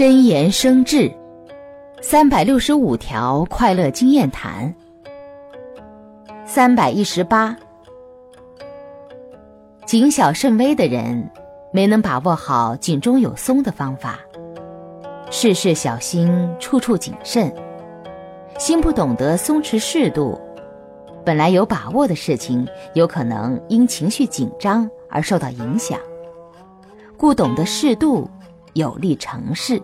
真言生智，三百六十五条快乐经验谈。三百一十八，谨小慎微的人，没能把握好井中有松的方法，事事小心，处处谨慎，心不懂得松弛适度，本来有把握的事情，有可能因情绪紧张而受到影响，故懂得适度。有利城市。